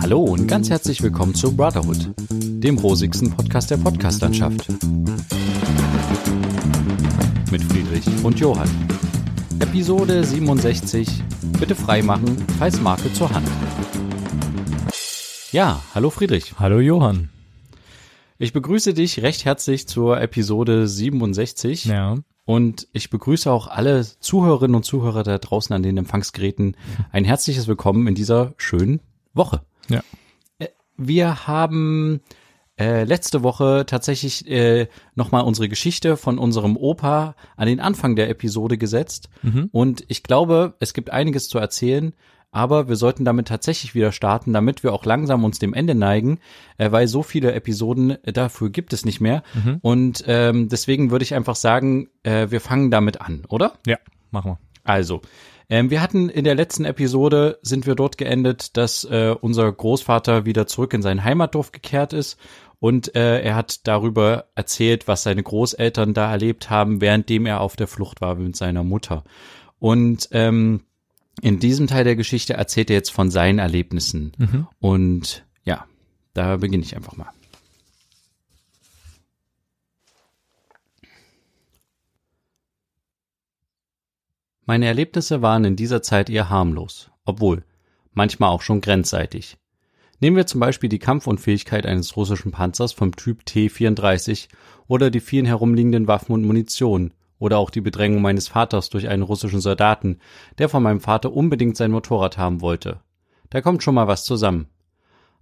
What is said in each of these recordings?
Hallo und ganz herzlich willkommen zu Brotherhood, dem rosigsten Podcast der Podcastlandschaft. Mit Friedrich und Johann. Episode 67. Bitte freimachen, falls Marke zur Hand. Ja, hallo Friedrich. Hallo Johann. Ich begrüße dich recht herzlich zur Episode 67. Ja. Und ich begrüße auch alle Zuhörerinnen und Zuhörer da draußen an den Empfangsgeräten ein herzliches Willkommen in dieser schönen Woche. Ja. Äh, Wir haben äh, letzte Woche tatsächlich äh, nochmal unsere Geschichte von unserem Opa an den Anfang der Episode gesetzt. Und ich glaube, es gibt einiges zu erzählen. Aber wir sollten damit tatsächlich wieder starten, damit wir auch langsam uns dem Ende neigen, äh, weil so viele Episoden äh, dafür gibt es nicht mehr. Und ähm, deswegen würde ich einfach sagen, äh, wir fangen damit an, oder? Ja, machen wir. Also, ähm, wir hatten in der letzten Episode sind wir dort geendet, dass äh, unser Großvater wieder zurück in sein Heimatdorf gekehrt ist und äh, er hat darüber erzählt, was seine Großeltern da erlebt haben, währenddem er auf der Flucht war mit seiner Mutter. Und ähm, in diesem Teil der Geschichte erzählt er jetzt von seinen Erlebnissen. Und ja, da beginne ich einfach mal. Meine Erlebnisse waren in dieser Zeit eher harmlos, obwohl manchmal auch schon grenzseitig. Nehmen wir zum Beispiel die Kampfunfähigkeit eines russischen Panzers vom Typ T-34 oder die vielen herumliegenden Waffen und Munition oder auch die Bedrängung meines Vaters durch einen russischen Soldaten, der von meinem Vater unbedingt sein Motorrad haben wollte. Da kommt schon mal was zusammen.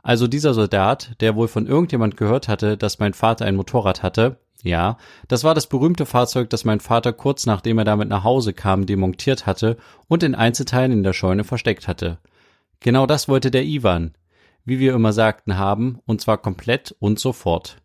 Also dieser Soldat, der wohl von irgendjemand gehört hatte, dass mein Vater ein Motorrad hatte, ja, das war das berühmte Fahrzeug, das mein Vater kurz nachdem er damit nach Hause kam, demontiert hatte und in Einzelteilen in der Scheune versteckt hatte. Genau das wollte der Ivan, wie wir immer sagten, haben, und zwar komplett und sofort.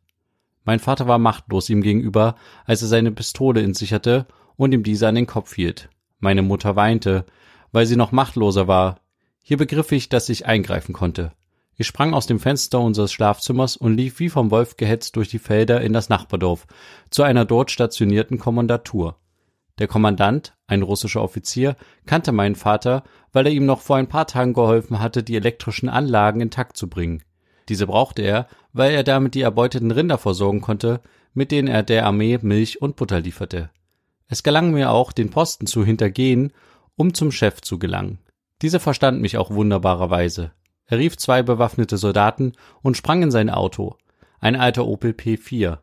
Mein Vater war machtlos ihm gegenüber, als er seine Pistole in sich hatte und ihm diese an den Kopf hielt. Meine Mutter weinte, weil sie noch machtloser war. Hier begriff ich, dass ich eingreifen konnte. Ich sprang aus dem Fenster unseres Schlafzimmers und lief wie vom Wolf gehetzt durch die Felder in das Nachbardorf, zu einer dort stationierten Kommandatur. Der Kommandant, ein russischer Offizier, kannte meinen Vater, weil er ihm noch vor ein paar Tagen geholfen hatte, die elektrischen Anlagen intakt zu bringen. Diese brauchte er, weil er damit die erbeuteten Rinder versorgen konnte, mit denen er der Armee Milch und Butter lieferte. Es gelang mir auch, den Posten zu hintergehen, um zum Chef zu gelangen. Dieser verstand mich auch wunderbarerweise. Er rief zwei bewaffnete Soldaten und sprang in sein Auto, ein alter Opel P4,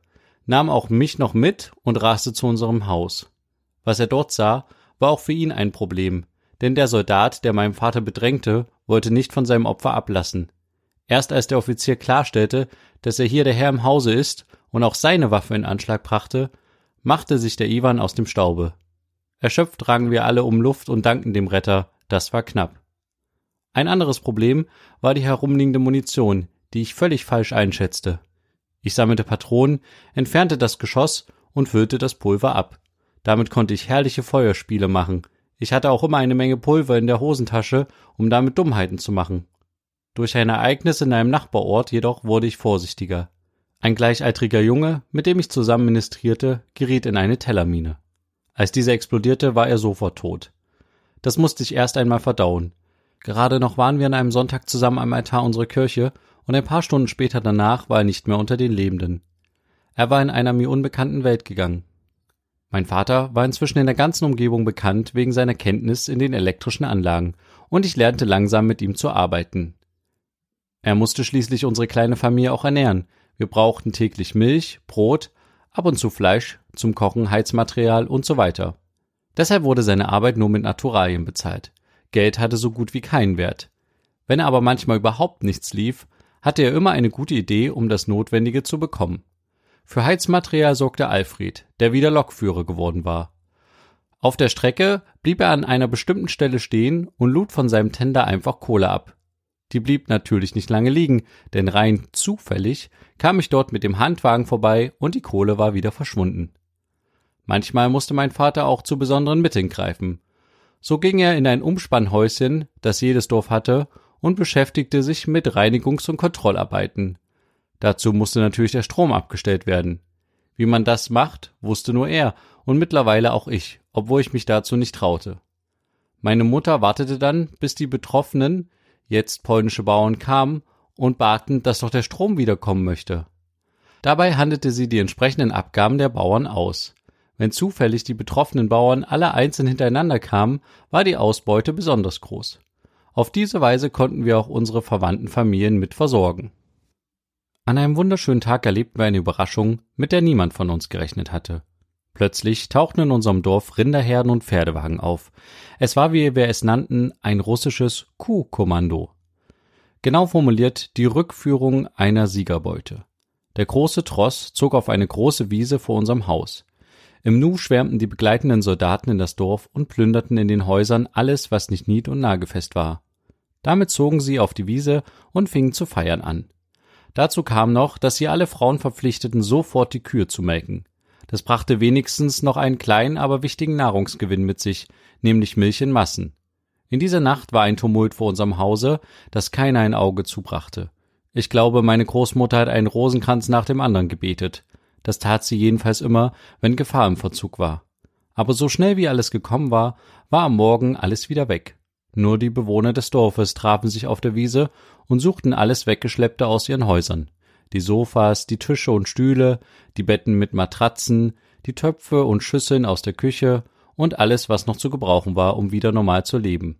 nahm auch mich noch mit und raste zu unserem Haus. Was er dort sah, war auch für ihn ein Problem, denn der Soldat, der meinem Vater bedrängte, wollte nicht von seinem Opfer ablassen. Erst als der Offizier klarstellte, dass er hier der Herr im Hause ist und auch seine Waffe in Anschlag brachte, machte sich der Ivan aus dem Staube. Erschöpft rangen wir alle um Luft und dankten dem Retter, das war knapp. Ein anderes Problem war die herumliegende Munition, die ich völlig falsch einschätzte. Ich sammelte Patronen, entfernte das Geschoss und füllte das Pulver ab. Damit konnte ich herrliche Feuerspiele machen. Ich hatte auch immer eine Menge Pulver in der Hosentasche, um damit Dummheiten zu machen. Durch ein Ereignis in einem Nachbarort jedoch wurde ich vorsichtiger. Ein gleichaltriger Junge, mit dem ich zusammen ministrierte, geriet in eine Tellermine. Als diese explodierte, war er sofort tot. Das musste ich erst einmal verdauen. Gerade noch waren wir an einem Sonntag zusammen am Altar unserer Kirche und ein paar Stunden später danach war er nicht mehr unter den Lebenden. Er war in einer mir unbekannten Welt gegangen. Mein Vater war inzwischen in der ganzen Umgebung bekannt wegen seiner Kenntnis in den elektrischen Anlagen und ich lernte langsam mit ihm zu arbeiten. Er musste schließlich unsere kleine Familie auch ernähren. Wir brauchten täglich Milch, Brot, ab und zu Fleisch, zum Kochen Heizmaterial und so weiter. Deshalb wurde seine Arbeit nur mit Naturalien bezahlt. Geld hatte so gut wie keinen Wert. Wenn er aber manchmal überhaupt nichts lief, hatte er immer eine gute Idee, um das Notwendige zu bekommen. Für Heizmaterial sorgte Alfred, der wieder Lokführer geworden war. Auf der Strecke blieb er an einer bestimmten Stelle stehen und lud von seinem Tender einfach Kohle ab. Die blieb natürlich nicht lange liegen, denn rein zufällig kam ich dort mit dem Handwagen vorbei und die Kohle war wieder verschwunden. Manchmal musste mein Vater auch zu besonderen Mitteln greifen. So ging er in ein Umspannhäuschen, das jedes Dorf hatte, und beschäftigte sich mit Reinigungs- und Kontrollarbeiten. Dazu musste natürlich der Strom abgestellt werden. Wie man das macht, wusste nur er und mittlerweile auch ich, obwohl ich mich dazu nicht traute. Meine Mutter wartete dann, bis die Betroffenen, jetzt polnische Bauern kamen und baten, dass doch der Strom wiederkommen möchte. Dabei handelte sie die entsprechenden Abgaben der Bauern aus. Wenn zufällig die betroffenen Bauern alle einzeln hintereinander kamen, war die Ausbeute besonders groß. Auf diese Weise konnten wir auch unsere verwandten Familien mit versorgen. An einem wunderschönen Tag erlebten wir eine Überraschung, mit der niemand von uns gerechnet hatte. Plötzlich tauchten in unserem Dorf Rinderherden und Pferdewagen auf. Es war, wie wir es nannten, ein russisches Kuhkommando. Genau formuliert die Rückführung einer Siegerbeute. Der große Tross zog auf eine große Wiese vor unserem Haus. Im Nu schwärmten die begleitenden Soldaten in das Dorf und plünderten in den Häusern alles, was nicht nied- und nagefest war. Damit zogen sie auf die Wiese und fingen zu feiern an. Dazu kam noch, dass sie alle Frauen verpflichteten, sofort die Kühe zu melken. Das brachte wenigstens noch einen kleinen, aber wichtigen Nahrungsgewinn mit sich, nämlich Milch in Massen. In dieser Nacht war ein Tumult vor unserem Hause, das keiner ein Auge zubrachte. Ich glaube, meine Großmutter hat einen Rosenkranz nach dem anderen gebetet. Das tat sie jedenfalls immer, wenn Gefahr im Verzug war. Aber so schnell wie alles gekommen war, war am Morgen alles wieder weg. Nur die Bewohner des Dorfes trafen sich auf der Wiese und suchten alles Weggeschleppte aus ihren Häusern die Sofas, die Tische und Stühle, die Betten mit Matratzen, die Töpfe und Schüsseln aus der Küche und alles, was noch zu gebrauchen war, um wieder normal zu leben.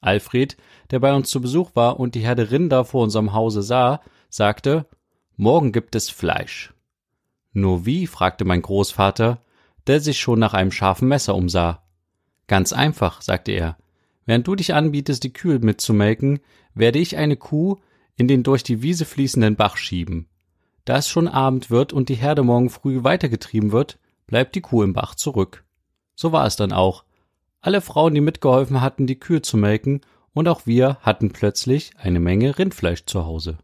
Alfred, der bei uns zu Besuch war und die Herde Rinder vor unserem Hause sah, sagte, Morgen gibt es Fleisch. Nur wie? fragte mein Großvater, der sich schon nach einem scharfen Messer umsah. Ganz einfach, sagte er. Während du dich anbietest, die Kühe mitzumelken, werde ich eine Kuh in den durch die Wiese fließenden Bach schieben. Da es schon Abend wird und die Herde morgen früh weitergetrieben wird, bleibt die Kuh im Bach zurück. So war es dann auch. Alle Frauen, die mitgeholfen hatten, die Kühe zu melken, und auch wir hatten plötzlich eine Menge Rindfleisch zu Hause.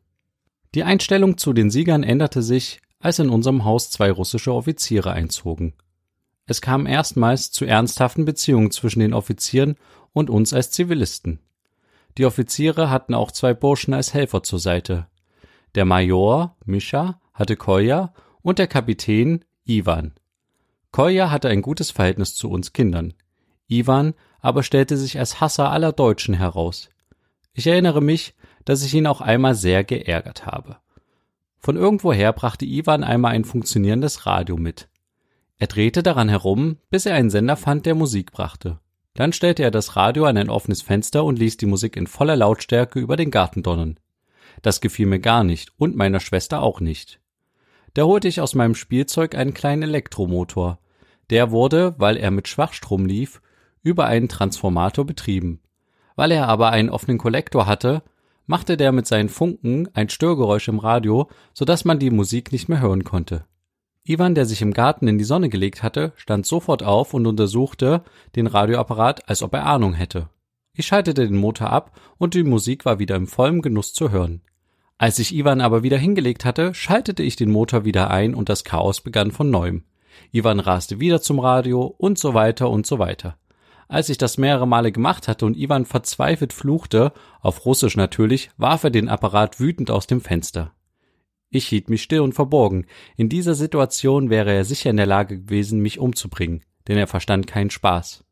Die Einstellung zu den Siegern änderte sich, als in unserem Haus zwei russische Offiziere einzogen. Es kam erstmals zu ernsthaften Beziehungen zwischen den Offizieren und uns als Zivilisten. Die Offiziere hatten auch zwei Burschen als Helfer zur Seite. Der Major, Mischa, hatte Kolja und der Kapitän, Iwan. Kolja hatte ein gutes Verhältnis zu uns Kindern. Iwan aber stellte sich als Hasser aller Deutschen heraus. Ich erinnere mich, dass ich ihn auch einmal sehr geärgert habe. Von irgendwoher brachte Iwan einmal ein funktionierendes Radio mit. Er drehte daran herum, bis er einen Sender fand, der Musik brachte. Dann stellte er das Radio an ein offenes Fenster und ließ die Musik in voller Lautstärke über den Garten donnern. Das gefiel mir gar nicht und meiner Schwester auch nicht. Da holte ich aus meinem Spielzeug einen kleinen Elektromotor. Der wurde, weil er mit Schwachstrom lief, über einen Transformator betrieben. Weil er aber einen offenen Kollektor hatte, machte der mit seinen Funken ein Störgeräusch im Radio, so dass man die Musik nicht mehr hören konnte. Iwan, der sich im Garten in die Sonne gelegt hatte, stand sofort auf und untersuchte den Radioapparat, als ob er Ahnung hätte. Ich schaltete den Motor ab und die Musik war wieder im vollen Genuss zu hören. Als sich Iwan aber wieder hingelegt hatte, schaltete ich den Motor wieder ein und das Chaos begann von neuem. Iwan raste wieder zum Radio und so weiter und so weiter. Als ich das mehrere Male gemacht hatte und Iwan verzweifelt fluchte, auf Russisch natürlich, warf er den Apparat wütend aus dem Fenster. Ich hielt mich still und verborgen. In dieser Situation wäre er sicher in der Lage gewesen, mich umzubringen, denn er verstand keinen Spaß.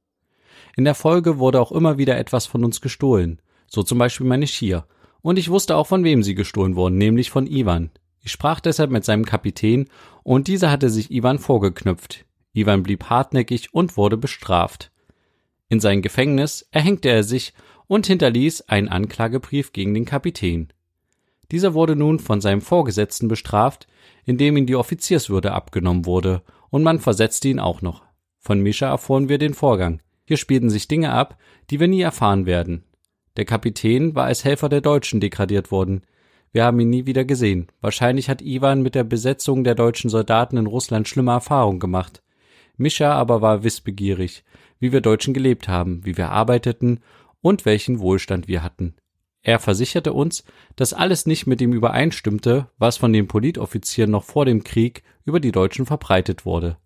In der Folge wurde auch immer wieder etwas von uns gestohlen, so zum Beispiel meine Skier, und ich wusste auch von wem sie gestohlen wurden, nämlich von Ivan. Ich sprach deshalb mit seinem Kapitän, und dieser hatte sich Ivan vorgeknüpft. Ivan blieb hartnäckig und wurde bestraft. In sein Gefängnis erhängte er sich und hinterließ einen Anklagebrief gegen den Kapitän. Dieser wurde nun von seinem Vorgesetzten bestraft, indem ihm die Offizierswürde abgenommen wurde, und man versetzte ihn auch noch. Von Mischa erfuhren wir den Vorgang. Hier spielten sich Dinge ab, die wir nie erfahren werden. Der Kapitän war als Helfer der Deutschen degradiert worden. Wir haben ihn nie wieder gesehen. Wahrscheinlich hat Iwan mit der Besetzung der deutschen Soldaten in Russland schlimme Erfahrungen gemacht. Mischa aber war wissbegierig, wie wir Deutschen gelebt haben, wie wir arbeiteten und welchen Wohlstand wir hatten. Er versicherte uns, dass alles nicht mit dem übereinstimmte, was von den Politoffizieren noch vor dem Krieg über die Deutschen verbreitet wurde.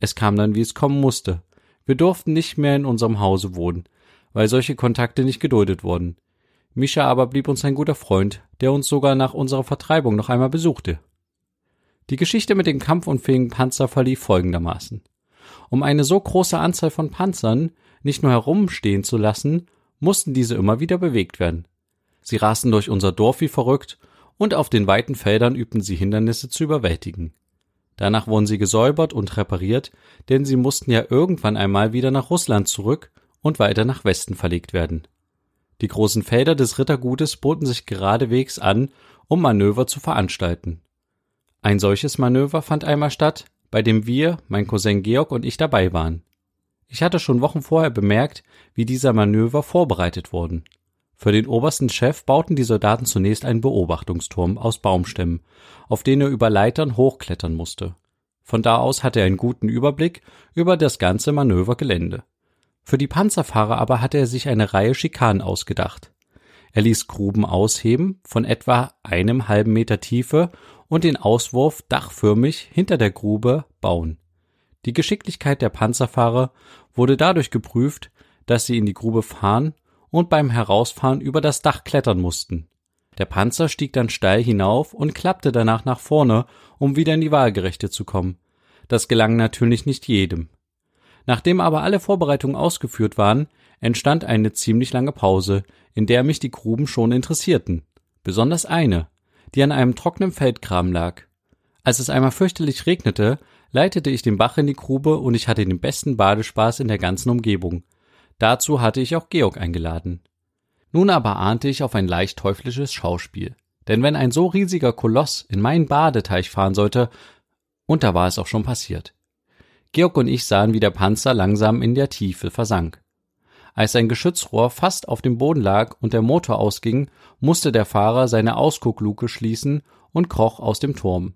Es kam dann, wie es kommen musste. Wir durften nicht mehr in unserem Hause wohnen, weil solche Kontakte nicht geduldet wurden. Mischa aber blieb uns ein guter Freund, der uns sogar nach unserer Vertreibung noch einmal besuchte. Die Geschichte mit dem kampfunfähigen Panzer verlief folgendermaßen. Um eine so große Anzahl von Panzern nicht nur herumstehen zu lassen, mussten diese immer wieder bewegt werden. Sie rasten durch unser Dorf wie verrückt, und auf den weiten Feldern übten sie Hindernisse zu überwältigen. Danach wurden sie gesäubert und repariert, denn sie mussten ja irgendwann einmal wieder nach Russland zurück und weiter nach Westen verlegt werden. Die großen Felder des Rittergutes boten sich geradewegs an, um Manöver zu veranstalten. Ein solches Manöver fand einmal statt, bei dem wir, mein Cousin Georg und ich dabei waren. Ich hatte schon Wochen vorher bemerkt, wie dieser Manöver vorbereitet wurden. Für den obersten Chef bauten die Soldaten zunächst einen Beobachtungsturm aus Baumstämmen, auf den er über Leitern hochklettern musste. Von da aus hatte er einen guten Überblick über das ganze Manövergelände. Für die Panzerfahrer aber hatte er sich eine Reihe Schikanen ausgedacht. Er ließ Gruben ausheben von etwa einem halben Meter Tiefe und den Auswurf dachförmig hinter der Grube bauen. Die Geschicklichkeit der Panzerfahrer wurde dadurch geprüft, dass sie in die Grube fahren und beim Herausfahren über das Dach klettern mussten. Der Panzer stieg dann steil hinauf und klappte danach nach vorne, um wieder in die Waagerechte zu kommen. Das gelang natürlich nicht jedem. Nachdem aber alle Vorbereitungen ausgeführt waren, entstand eine ziemlich lange Pause, in der mich die Gruben schon interessierten. Besonders eine, die an einem trockenen Feldgraben lag. Als es einmal fürchterlich regnete, leitete ich den Bach in die Grube und ich hatte den besten Badespaß in der ganzen Umgebung. Dazu hatte ich auch Georg eingeladen. Nun aber ahnte ich auf ein leicht teuflisches Schauspiel. Denn wenn ein so riesiger Koloss in meinen Badeteich fahren sollte, und da war es auch schon passiert. Georg und ich sahen, wie der Panzer langsam in der Tiefe versank. Als sein Geschützrohr fast auf dem Boden lag und der Motor ausging, musste der Fahrer seine Ausguckluke schließen und kroch aus dem Turm.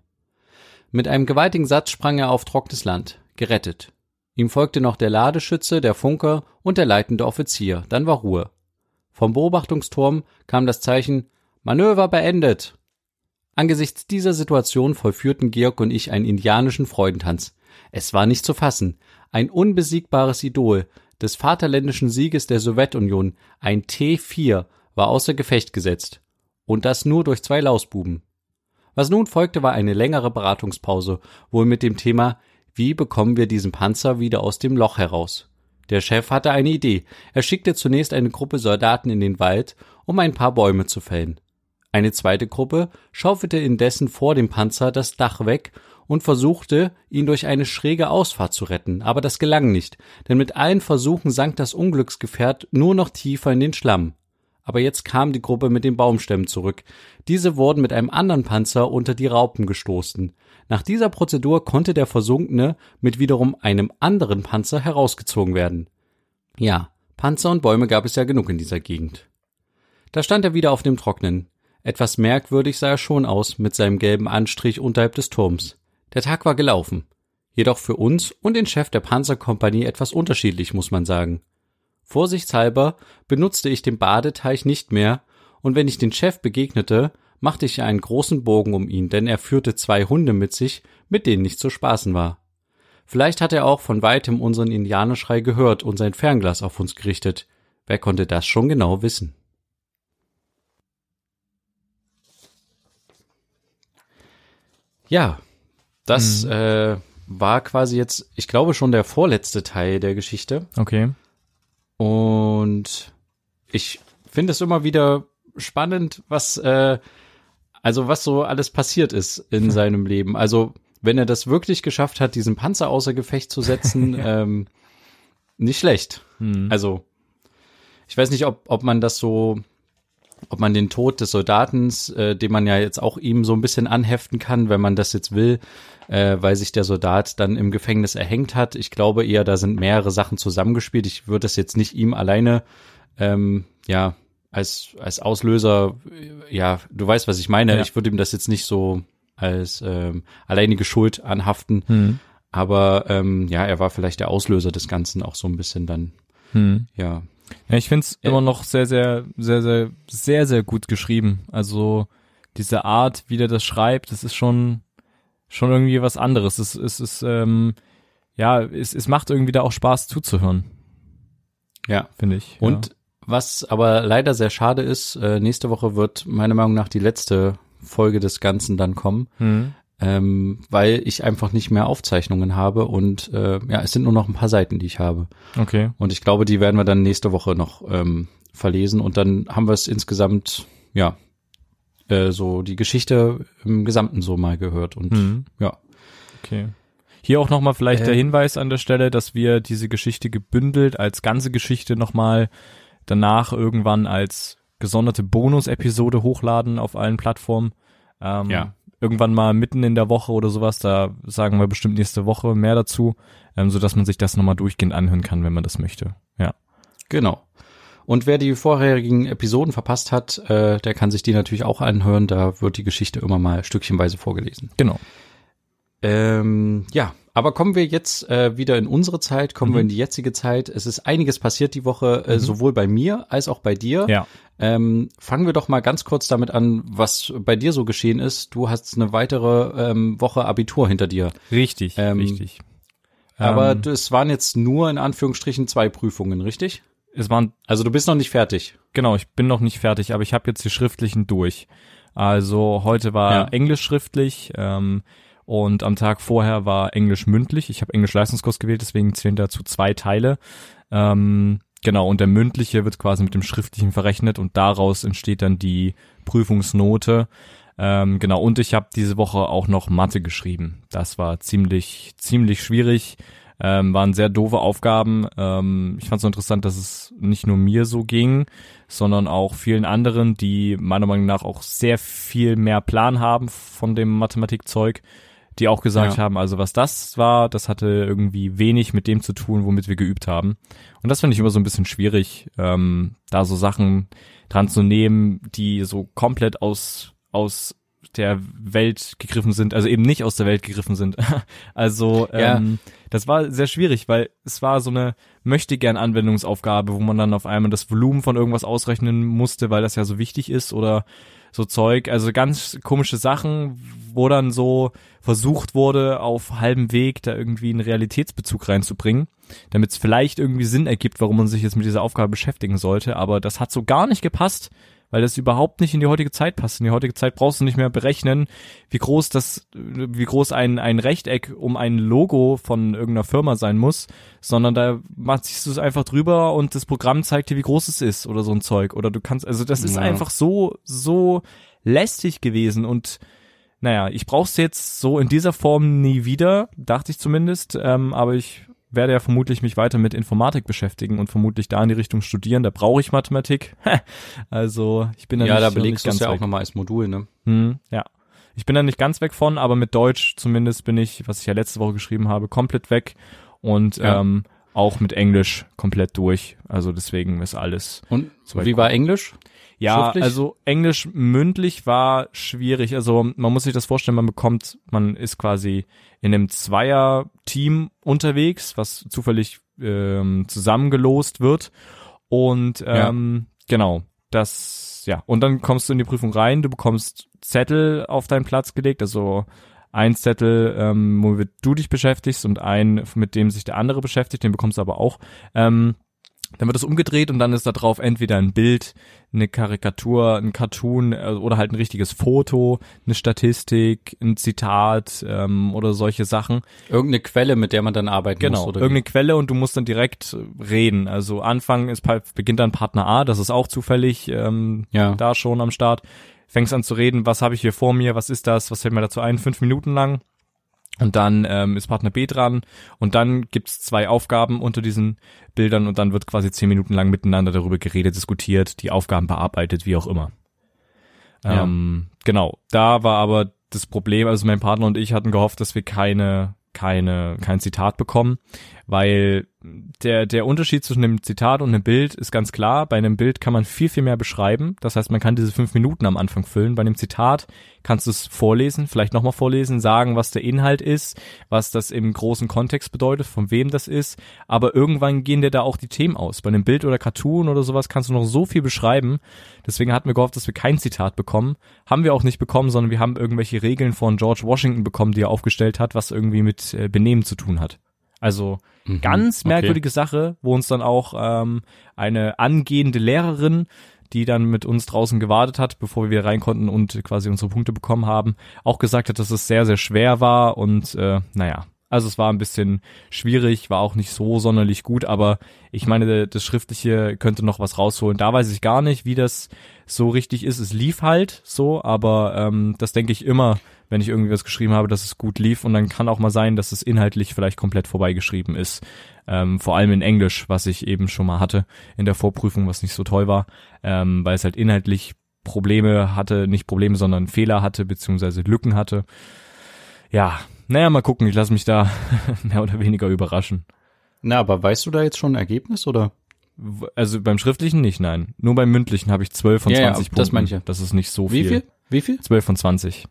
Mit einem gewaltigen Satz sprang er auf trockenes Land, gerettet. Ihm folgte noch der Ladeschütze, der Funker und der leitende Offizier, dann war Ruhe. Vom Beobachtungsturm kam das Zeichen Manöver beendet. Angesichts dieser Situation vollführten Georg und ich einen indianischen Freudentanz. Es war nicht zu fassen. Ein unbesiegbares Idol des vaterländischen Sieges der Sowjetunion, ein T4, war außer Gefecht gesetzt. Und das nur durch zwei Lausbuben. Was nun folgte, war eine längere Beratungspause, wohl mit dem Thema wie bekommen wir diesen Panzer wieder aus dem Loch heraus? Der Chef hatte eine Idee. Er schickte zunächst eine Gruppe Soldaten in den Wald, um ein paar Bäume zu fällen. Eine zweite Gruppe schaufelte indessen vor dem Panzer das Dach weg und versuchte, ihn durch eine schräge Ausfahrt zu retten, aber das gelang nicht, denn mit allen Versuchen sank das Unglücksgefährt nur noch tiefer in den Schlamm. Aber jetzt kam die Gruppe mit den Baumstämmen zurück. Diese wurden mit einem anderen Panzer unter die Raupen gestoßen. Nach dieser Prozedur konnte der Versunkene mit wiederum einem anderen Panzer herausgezogen werden. Ja, Panzer und Bäume gab es ja genug in dieser Gegend. Da stand er wieder auf dem Trocknen. Etwas merkwürdig sah er schon aus mit seinem gelben Anstrich unterhalb des Turms. Der Tag war gelaufen. Jedoch für uns und den Chef der Panzerkompanie etwas unterschiedlich, muss man sagen. Vorsichtshalber benutzte ich den Badeteich nicht mehr, und wenn ich den Chef begegnete, machte ich einen großen Bogen um ihn, denn er führte zwei Hunde mit sich, mit denen nicht zu spaßen war. Vielleicht hat er auch von weitem unseren Indianerschrei gehört und sein Fernglas auf uns gerichtet. Wer konnte das schon genau wissen? Ja, das mhm. äh, war quasi jetzt, ich glaube schon der vorletzte Teil der Geschichte. Okay. Und ich finde es immer wieder spannend, was äh, also was so alles passiert ist in seinem Leben. Also wenn er das wirklich geschafft hat, diesen Panzer außer Gefecht zu setzen, ähm, nicht schlecht. Hm. Also ich weiß nicht, ob, ob man das so, ob man den Tod des Soldaten, äh, den man ja jetzt auch ihm so ein bisschen anheften kann, wenn man das jetzt will, äh, weil sich der Soldat dann im Gefängnis erhängt hat. Ich glaube eher, da sind mehrere Sachen zusammengespielt. Ich würde das jetzt nicht ihm alleine ähm, ja als, als Auslöser, ja, du weißt, was ich meine. Ja. Ich würde ihm das jetzt nicht so als ähm, alleinige Schuld anhaften. Hm. Aber ähm, ja, er war vielleicht der Auslöser des Ganzen auch so ein bisschen dann. Hm. Ja. Ja, ich finde es äh, immer noch sehr, sehr, sehr, sehr, sehr, sehr gut geschrieben. Also diese Art, wie der das schreibt, das ist schon, schon irgendwie was anderes. Es, es ist, ähm, ja, es, es macht irgendwie da auch Spaß zuzuhören. Ja. Finde ich. Und ja. Was aber leider sehr schade ist, äh, nächste Woche wird meiner Meinung nach die letzte Folge des Ganzen dann kommen, mhm. Ähm, weil ich einfach nicht mehr Aufzeichnungen habe und äh, ja, es sind nur noch ein paar Seiten, die ich habe. Okay. Und ich glaube, die werden wir dann nächste Woche noch ähm, verlesen und dann haben wir es insgesamt ja, äh, so die Geschichte im Gesamten so mal gehört und Mhm. ja. Okay. Hier auch nochmal vielleicht Äh. der Hinweis an der Stelle, dass wir diese Geschichte gebündelt als ganze Geschichte nochmal danach irgendwann als gesonderte Bonus-Episode hochladen auf allen Plattformen. Ähm, Ja. Irgendwann mal mitten in der Woche oder sowas, da sagen wir bestimmt nächste Woche mehr dazu, ähm, so dass man sich das nochmal durchgehend anhören kann, wenn man das möchte. Ja. Genau. Und wer die vorherigen Episoden verpasst hat, äh, der kann sich die natürlich auch anhören. Da wird die Geschichte immer mal stückchenweise vorgelesen. Genau. Ähm, ja, aber kommen wir jetzt äh, wieder in unsere Zeit, kommen wir Mhm. in die jetzige Zeit. Es ist einiges passiert die Woche, äh, Mhm. sowohl bei mir als auch bei dir. Ja. Ähm, fangen wir doch mal ganz kurz damit an, was bei dir so geschehen ist. Du hast eine weitere ähm, Woche Abitur hinter dir. Richtig, Ähm, richtig. Aber Ähm, es waren jetzt nur in Anführungsstrichen zwei Prüfungen, richtig? es waren Also du bist noch nicht fertig. Genau, ich bin noch nicht fertig, aber ich habe jetzt die schriftlichen durch. Also heute war Ja. Englisch schriftlich ähm, und am Tag vorher war Englisch mündlich. Ich habe Englisch Leistungskurs gewählt, deswegen zählen dazu zwei Teile. Ähm, genau, und der mündliche wird quasi mit dem schriftlichen verrechnet und daraus entsteht dann die Prüfungsnote. Ähm, genau, und ich habe diese Woche auch noch Mathe geschrieben. Das war ziemlich, ziemlich schwierig. Ähm, waren sehr doofe Aufgaben. Ähm, ich fand es so interessant, dass es nicht nur mir so ging, sondern auch vielen anderen, die meiner Meinung nach auch sehr viel mehr Plan haben von dem Mathematikzeug, die auch gesagt Ja. haben, also was das war, das hatte irgendwie wenig mit dem zu tun, womit wir geübt haben. Und das finde ich immer so ein bisschen schwierig, ähm, da so Sachen dran zu nehmen, die so komplett aus, aus der Welt gegriffen sind, also eben nicht aus der Welt gegriffen sind. also Ja. ähm, das war sehr schwierig, weil es war so eine möchte gern Anwendungsaufgabe, wo man dann auf einmal das Volumen von irgendwas ausrechnen musste, weil das ja so wichtig ist oder so Zeug, also ganz komische Sachen, wo dann so versucht wurde, auf halbem Weg da irgendwie einen Realitätsbezug reinzubringen, damit es vielleicht irgendwie Sinn ergibt, warum man sich jetzt mit dieser Aufgabe beschäftigen sollte, aber das hat so gar nicht gepasst, weil das überhaupt nicht in die heutige Zeit passt. In die heutige Zeit brauchst du nicht mehr berechnen, wie groß das, wie groß ein, ein Rechteck um ein Logo von irgendeiner Firma sein muss, sondern da machst du es einfach drüber und das Programm zeigt dir, wie groß es ist oder so ein Zeug. Oder du kannst, also das ist Ja. einfach so, so lästig gewesen und naja, ich brauch's jetzt so in dieser Form nie wieder, dachte ich zumindest, ähm, aber ich werde ja vermutlich mich weiter mit Informatik beschäftigen und vermutlich da in die Richtung studieren. Da brauche ich Mathematik. also ich bin da Ja, nicht, da belegst du es ja auch nochmal als Modul, ne? Hm, ja. Ich bin da nicht ganz weg von, aber mit Deutsch zumindest bin ich, was ich ja letzte Woche geschrieben habe, komplett weg und Ja. ähm, auch mit Englisch komplett durch. Also deswegen ist alles Und wie war Englisch? Ja, Schriftlich? also Englisch mündlich war schwierig. Also man muss sich das vorstellen, man bekommt, man ist quasi in einem Zweier-Team unterwegs, was zufällig ähm, zusammengelost wird. Und Ja. ähm, genau, das, ja, und dann kommst du in die Prüfung rein, du bekommst Zettel auf deinen Platz gelegt, also ein Zettel, ähm, womit du dich beschäftigst und ein, mit dem sich der andere beschäftigt, den bekommst du aber auch. Ähm, dann wird es umgedreht und dann ist da drauf entweder ein Bild, eine Karikatur, ein Cartoon äh, oder halt ein richtiges Foto, eine Statistik, ein Zitat ähm, oder solche Sachen. Irgendeine Quelle, mit der man dann arbeiten Genau, muss, oder irgendeine Quelle und du musst dann direkt reden. Also Anfang ist beginnt dann Partner A, das ist auch zufällig ähm? Ja. da schon am Start. Fängst an zu reden, was habe ich hier vor mir, was ist das, was fällt mir dazu ein, fünf Minuten lang. Und dann ähm, ist Partner B dran und dann gibt's zwei Aufgaben unter diesen Bildern und dann wird quasi zehn Minuten lang miteinander darüber geredet, diskutiert, die Aufgaben bearbeitet, wie auch immer. Ja. Ähm, genau, da war aber das Problem, also mein Partner und ich hatten gehofft, dass wir keine, keine, kein Zitat bekommen, weil der, der Unterschied zwischen einem Zitat und einem Bild ist ganz klar. Bei einem Bild kann man viel, viel mehr beschreiben. Das heißt, man kann diese fünf Minuten am Anfang füllen. Bei einem Zitat kannst du es vorlesen, vielleicht nochmal vorlesen, sagen, was der Inhalt ist, was das im großen Kontext bedeutet, von wem das ist. Aber irgendwann gehen dir da auch die Themen aus. Bei einem Bild oder Cartoon oder sowas kannst du noch so viel beschreiben. Deswegen hatten wir gehofft, dass wir kein Zitat bekommen. Haben wir auch nicht bekommen, sondern wir haben irgendwelche Regeln von George Washington bekommen, die er aufgestellt hat, was irgendwie mit äh, Benehmen zu tun hat. Also Mhm. ganz Okay. merkwürdige Sache, wo uns dann auch ähm, eine angehende Lehrerin, die dann mit uns draußen gewartet hat, bevor wir wieder rein konnten und quasi unsere Punkte bekommen haben, auch gesagt hat, dass es sehr, sehr schwer war und äh, naja. Also es war ein bisschen schwierig, war auch nicht so sonderlich gut, aber ich meine, das Schriftliche könnte noch was rausholen. Da weiß ich gar nicht, wie das so richtig ist. Es lief halt so, aber ähm, das denke ich immer, wenn ich irgendwie was geschrieben habe, dass es gut lief. Und dann kann auch mal sein, dass es inhaltlich vielleicht komplett vorbeigeschrieben ist. Ähm, vor allem in Englisch, was ich eben schon mal hatte in der Vorprüfung, was nicht so toll war, ähm, weil es halt inhaltlich Probleme hatte, nicht Probleme, sondern Fehler hatte, beziehungsweise Lücken hatte. Ja, naja, mal gucken, ich lasse mich da mehr oder weniger überraschen. Na, aber weißt du da jetzt schon ein Ergebnis oder? Also beim schriftlichen nicht, nein. Nur beim mündlichen habe ich 12 von Ja, ja, 20 Punkten. das meine ich ja. Das ist nicht so Wie viel. viel? Wie viel? 12 von 20.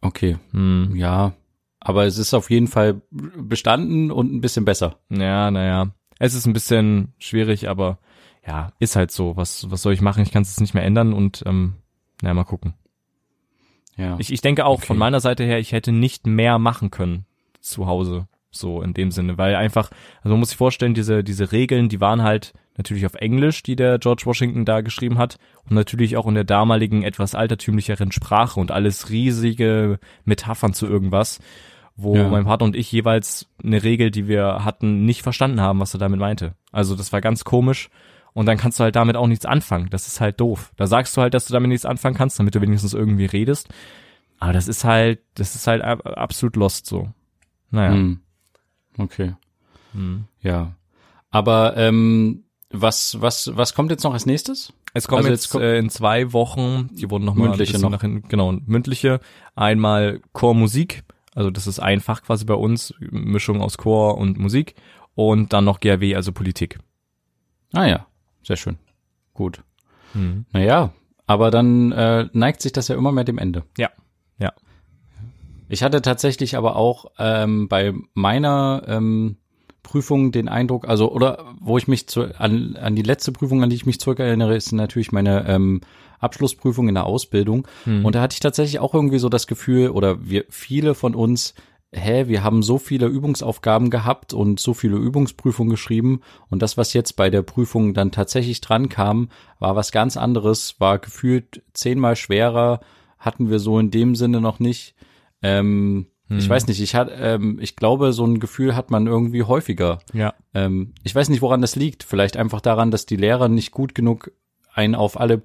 Okay, Hm. ja. Aber es ist auf jeden Fall bestanden und ein bisschen besser. Ja, naja. Es ist ein bisschen schwierig, aber ja, ist halt so. Was, was soll ich machen? Ich kann es nicht mehr ändern und ähm, naja, mal gucken. Ja. Ich, ich denke auch Okay. von meiner Seite her, ich hätte nicht mehr machen können zu Hause. So in dem Sinne, weil einfach, also man muss sich vorstellen, diese, diese Regeln, die waren halt natürlich auf Englisch, die der George Washington da geschrieben hat und natürlich auch in der damaligen etwas altertümlicheren Sprache und alles riesige Metaphern zu irgendwas, wo Ja. mein Vater und ich jeweils eine Regel, die wir hatten, nicht verstanden haben, was er damit meinte. Also das war ganz komisch und dann kannst du halt damit auch nichts anfangen. Das ist halt doof. Da sagst du halt, dass du damit nichts anfangen kannst, damit du wenigstens irgendwie redest. Aber das ist halt, das ist halt ab- absolut lost so. Naja. Hm. Okay. Hm. Ja. Aber ähm, was, was, was kommt jetzt noch als nächstes? Es kommen Also jetzt, jetzt kommt- äh, in zwei Wochen, die wurden nochmal Mündliche noch. nach hinten, genau, mündliche. Einmal Chormusik, also das ist ein Fach quasi bei uns, Mischung aus Chor und Musik. Und dann noch GRW, also Politik. Ah ja, sehr schön. Gut. Mhm. Naja, aber dann äh, neigt sich das ja immer mehr dem Ende. Ja, ja. Ich hatte tatsächlich aber auch ähm, bei meiner ähm, Prüfung den Eindruck, also oder wo ich mich zu, an, an die letzte Prüfung, an die ich mich zurückerinnere, ist natürlich meine ähm, Abschlussprüfung in der Ausbildung. Mhm. Und da hatte ich tatsächlich auch irgendwie so das Gefühl, oder wir viele von uns, hä, wir haben so viele Übungsaufgaben gehabt und so viele Übungsprüfungen geschrieben und das, was jetzt bei der Prüfung dann tatsächlich dran kam, war was ganz anderes, war gefühlt zehnmal schwerer, hatten wir so in dem Sinne noch nicht. Ähm, Ich Hm. weiß nicht, ich hat, ähm, ich glaube, so ein Gefühl hat man irgendwie häufiger. Ja. Ähm, ich weiß nicht, woran das liegt. Vielleicht einfach daran, dass die Lehrer nicht gut genug einen auf alle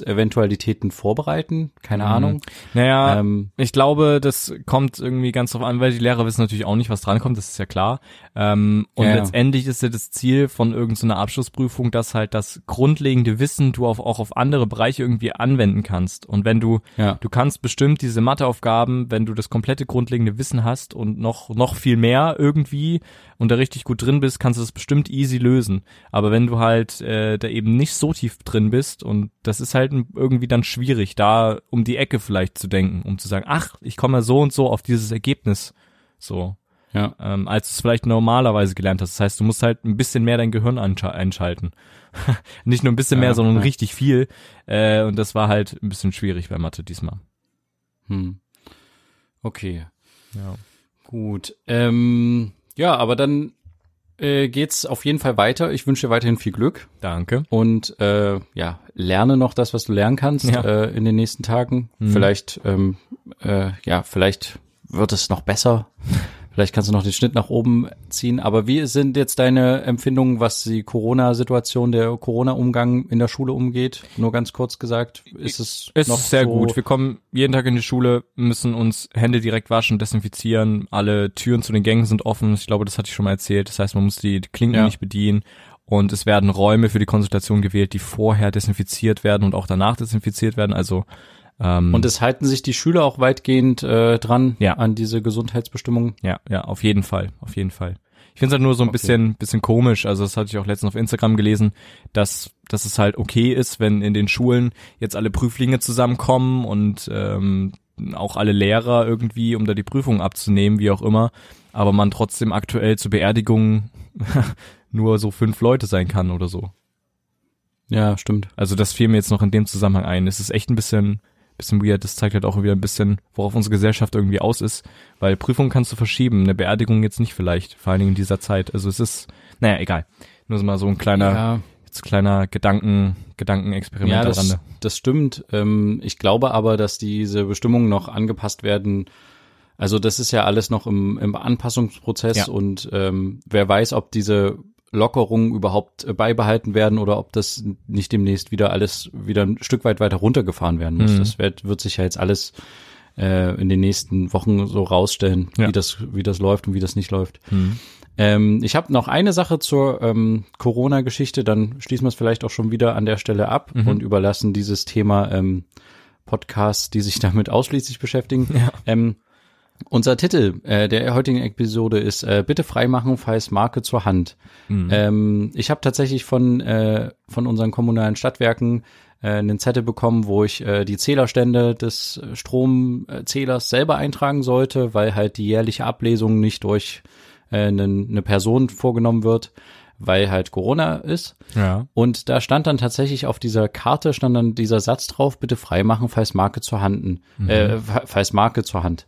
Prüfungseventualitäten vorbereiten. Keine Mhm. Ahnung. Naja, Ähm, ich glaube, das kommt irgendwie ganz drauf an, weil die Lehrer wissen natürlich auch nicht, was drankommt, das ist ja klar. Ähm, und Ja, letztendlich ist ja das Ziel von irgendeiner Abschlussprüfung, dass halt das grundlegende Wissen du auf, auch auf andere Bereiche irgendwie anwenden kannst. Und wenn du, ja. du kannst bestimmt diese Matheaufgaben, wenn du das komplette grundlegende Wissen hast und noch, noch viel mehr irgendwie und da richtig gut drin bist, kannst du das bestimmt easy lösen. Aber wenn du halt äh, da eben nicht so tief drin bist und das ist halt irgendwie dann schwierig, da um die Ecke vielleicht zu denken, um zu sagen, ach, ich komme so und so auf dieses Ergebnis. So. Ja. Ähm, als du es vielleicht normalerweise gelernt hast. Das heißt, du musst halt ein bisschen mehr dein Gehirn einschalten. Nicht nur ein bisschen Ja, mehr, sondern ja. richtig viel. Äh, und das war halt ein bisschen schwierig bei Mathe diesmal. Hm. Okay. Ja. Gut. Ähm, ja, aber dann äh, geht's auf jeden Fall weiter. Ich wünsche dir weiterhin viel Glück Danke. und äh, ja, lerne noch das, was du lernen kannst Ja. äh, in den nächsten Tagen. Mhm. Vielleicht, ähm, äh, ja, vielleicht wird es noch besser. Vielleicht kannst du noch den Schnitt nach oben ziehen. Aber wie sind jetzt deine Empfindungen, was die Corona-Situation, der Corona-Umgang in der Schule umgeht? Nur ganz kurz gesagt, ist es, Es noch ist sehr so, gut. Wir kommen jeden Tag in die Schule, müssen uns Hände direkt waschen, desinfizieren. Alle Türen zu den Gängen sind offen. Ich glaube, das hatte ich schon mal erzählt. Das heißt, man muss die Klinken Ja. nicht bedienen. Und es werden Räume für die Konsultation gewählt, die vorher desinfiziert werden und auch danach desinfiziert werden. Also ähm, Und es halten sich die Schüler auch weitgehend äh, dran Ja. an diese Gesundheitsbestimmungen. Ja, ja, auf jeden Fall, auf jeden Fall. Ich finde es halt nur so ein Okay. bisschen, bisschen komisch. Also das hatte ich auch letztens auf Instagram gelesen, dass, dass es halt okay ist, wenn in den Schulen jetzt alle Prüflinge zusammenkommen und ähm, auch alle Lehrer irgendwie, um da die Prüfung abzunehmen, wie auch immer, aber man trotzdem aktuell zur Beerdigung nur so fünf Leute sein kann oder so. Ja, stimmt. Also das fiel mir jetzt noch in dem Zusammenhang ein. Es ist echt ein bisschen, bisschen weird. Das zeigt halt auch wieder ein bisschen, worauf unsere Gesellschaft irgendwie aus ist. Weil Prüfung kannst du verschieben, eine Beerdigung jetzt nicht vielleicht, vor allen Dingen in dieser Zeit. Also es ist, naja, egal. Nur mal so ein kleiner, ja, jetzt kleiner Gedanken, Gedankenexperiment ja das, Rande. das stimmt. Ähm, ich glaube aber, dass diese Bestimmungen noch angepasst werden Also das ist ja alles noch im, im Anpassungsprozess Ja. und ähm, wer weiß, ob diese Lockerungen überhaupt äh, beibehalten werden oder ob das nicht demnächst wieder alles wieder ein Stück weit weiter runtergefahren werden muss. Mhm. Das wird, wird sich ja jetzt alles äh, in den nächsten Wochen so rausstellen, Ja. wie das wie das läuft und wie das nicht läuft. Ähm, ich habe noch eine Sache zur ähm, Corona-Geschichte, dann schließen wir es vielleicht auch schon wieder an der Stelle ab Mhm. und überlassen dieses Thema ähm, Podcasts, die sich damit ausschließlich beschäftigen. Ja. Ähm, unser Titel äh, der heutigen Episode ist äh, Bitte freimachen, falls Marke zur Hand. Mhm. Ähm, ich habe tatsächlich von, äh, von unseren kommunalen Stadtwerken äh, einen Zettel bekommen, wo ich äh, die Zählerstände des äh, Stromzählers selber eintragen sollte, weil halt die jährliche Ablesung nicht durch äh, eine, eine Person vorgenommen wird, weil halt Corona ist. Ja. Und da stand dann tatsächlich auf dieser Karte stand dann dieser Satz drauf, bitte freimachen, falls Marke zur Hand, äh, fa- falls Marke zur Hand.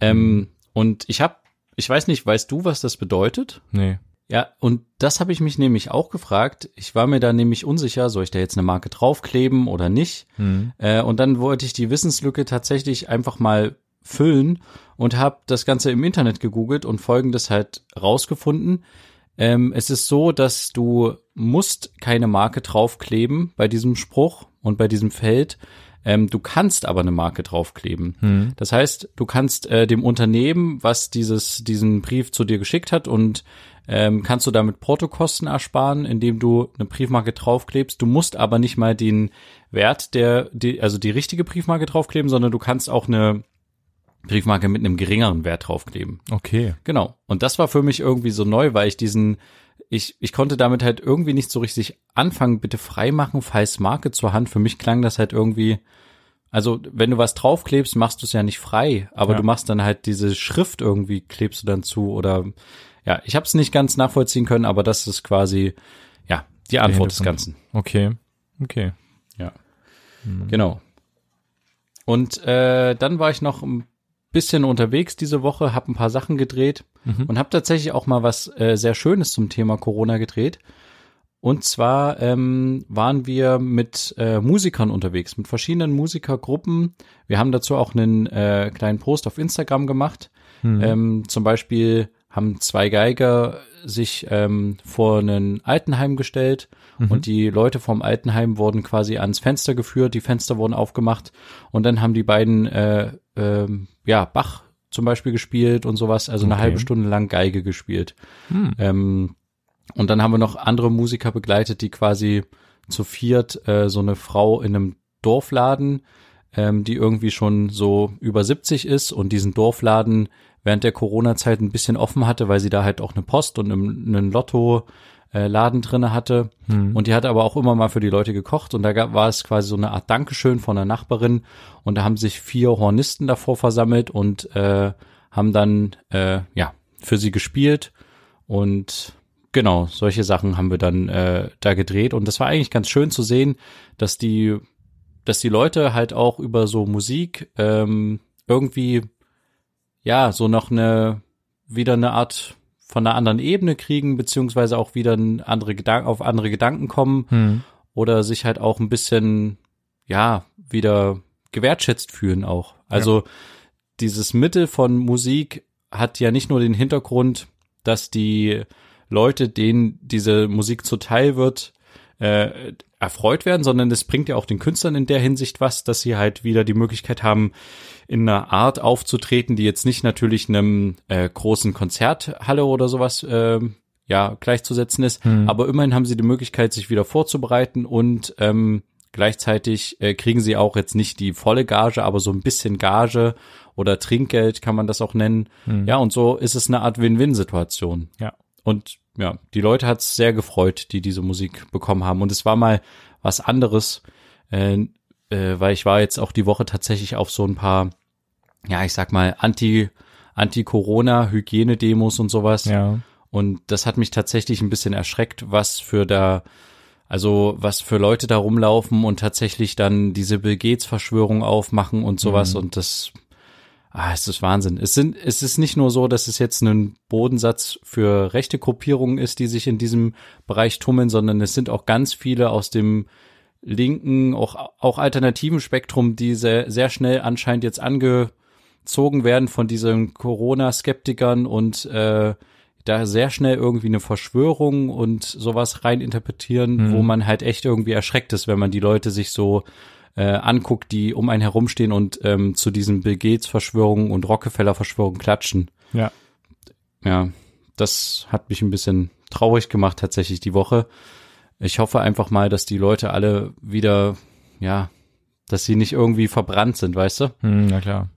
Ähm, Und ich habe, ich weiß nicht, weißt du, was das bedeutet? Nee. Ja, und das habe ich mich nämlich auch gefragt. Ich war mir da nämlich unsicher, soll ich da jetzt eine Marke draufkleben oder nicht? Mhm. Äh, und dann wollte ich die Wissenslücke tatsächlich einfach mal füllen und habe das Ganze im Internet gegoogelt und folgendes halt rausgefunden. Ähm, es ist so, dass du musst keine Marke draufkleben bei diesem Spruch und bei diesem Feld. Ähm, du kannst aber eine Marke draufkleben. Mhm. Das heißt, du kannst äh, dem Unternehmen, was dieses, diesen Brief zu dir geschickt hat und ähm, kannst du damit Portokosten ersparen, indem du eine Briefmarke draufklebst. Du musst aber nicht mal den Wert der, die, also die richtige Briefmarke draufkleben, sondern du kannst auch eine Briefmarke mit einem geringeren Wert draufkleben. Okay. Genau. Und das war für mich irgendwie so neu, weil ich diesen, ich, ich konnte damit halt irgendwie nicht so richtig anfangen, bitte freimachen, falls Marke zur Hand. Für mich klang das halt irgendwie, also wenn du was draufklebst, machst du es ja nicht frei, aber Ja. du machst dann halt diese Schrift irgendwie, klebst du dann zu oder ja, ich habe es nicht ganz nachvollziehen können, aber das ist quasi, ja, die Antwort des. Ganzen. Okay. Okay. Ja. Genau. Und äh, dann war ich noch ein bisschen unterwegs diese Woche, habe ein paar Sachen gedreht Mhm. und habe tatsächlich auch mal was äh, sehr Schönes zum Thema Corona gedreht. Und zwar ähm, waren wir mit äh, Musikern unterwegs, mit verschiedenen Musikergruppen. Wir haben dazu auch einen äh, kleinen Post auf Instagram gemacht. Mhm. Ähm, zum Beispiel haben zwei Geiger sich ähm, vor einen Altenheim gestellt Mhm. und die Leute vom Altenheim wurden quasi ans Fenster geführt, die Fenster wurden aufgemacht und dann haben die beiden äh, ähm, ja Bach zum Beispiel gespielt und sowas, also eine Okay. halbe Stunde lang Geige gespielt. Hm. Ähm, und dann haben wir noch andere Musiker begleitet, die quasi zu viert äh, so eine Frau in einem Dorfladen, ähm, die irgendwie schon so über 70 ist und diesen Dorfladen während der Corona-Zeit ein bisschen offen hatte, weil sie da halt auch eine Post und einen einen Lotto-Laden drinne hatte. Hm. Und die hat aber auch immer mal für die Leute gekocht und da gab, war es quasi so eine Art Dankeschön von einer Nachbarin und da haben sich vier Hornisten davor versammelt und äh, haben dann äh, ja für sie gespielt und genau solche Sachen haben wir dann äh, da gedreht und das war eigentlich ganz schön zu sehen, dass die dass die Leute halt auch über so Musik ähm, irgendwie ja so noch eine wieder eine Art von einer anderen Ebene kriegen beziehungsweise auch wieder andere Gedanken auf andere Gedanken kommen Hm. oder sich halt auch ein bisschen, ja, wieder gewertschätzt fühlen auch. Also dieses Mittel von Musik hat ja nicht nur den Hintergrund, dass die Leute, denen diese Musik zuteil wird, äh, erfreut werden, sondern es bringt ja auch den Künstlern in der Hinsicht was, dass sie halt wieder die Möglichkeit haben, in einer Art aufzutreten, die jetzt nicht natürlich einem äh, großen Konzerthalle oder sowas äh, ja gleichzusetzen ist, Hm. aber immerhin haben sie die Möglichkeit, sich wieder vorzubereiten und ähm, gleichzeitig äh, kriegen sie auch jetzt nicht die volle Gage, aber so ein bisschen Gage oder Trinkgeld kann man das auch nennen. Hm. Ja, und so ist es eine Art Win-Win-Situation. Ja. Und ja, die Leute hat es sehr gefreut, die diese Musik bekommen haben. Und es war mal was anderes, äh, äh, weil ich war jetzt auch die Woche tatsächlich auf so ein paar, ja, ich sag mal, Anti, Anti-Corona-Hygienedemos und sowas. Ja. Und das hat mich tatsächlich ein bisschen erschreckt, was für da, also was für Leute da rumlaufen und tatsächlich dann diese Bill Gates Verschwörung aufmachen und sowas Mhm. und das, ah, es ist Wahnsinn. Es sind, es ist nicht nur so, dass es jetzt ein Bodensatz für rechte Gruppierungen ist, die sich in diesem Bereich tummeln, sondern es sind auch ganz viele aus dem linken, auch, auch alternativen Spektrum, die sehr, sehr schnell anscheinend jetzt ange, gezogen werden von diesen Corona-Skeptikern und äh, da sehr schnell irgendwie eine Verschwörung und sowas rein interpretieren, mhm. wo man halt echt irgendwie erschreckt ist, wenn man die Leute sich so äh, anguckt, die um einen herumstehen und ähm, zu diesen Bill Gates Verschwörungen und Rockefeller Verschwörungen klatschen. Ja. Ja, das hat mich ein bisschen traurig gemacht tatsächlich die Woche. Ich hoffe einfach mal, dass die Leute alle wieder, ja, dass sie nicht irgendwie verbrannt sind, weißt du? Hm, na klar.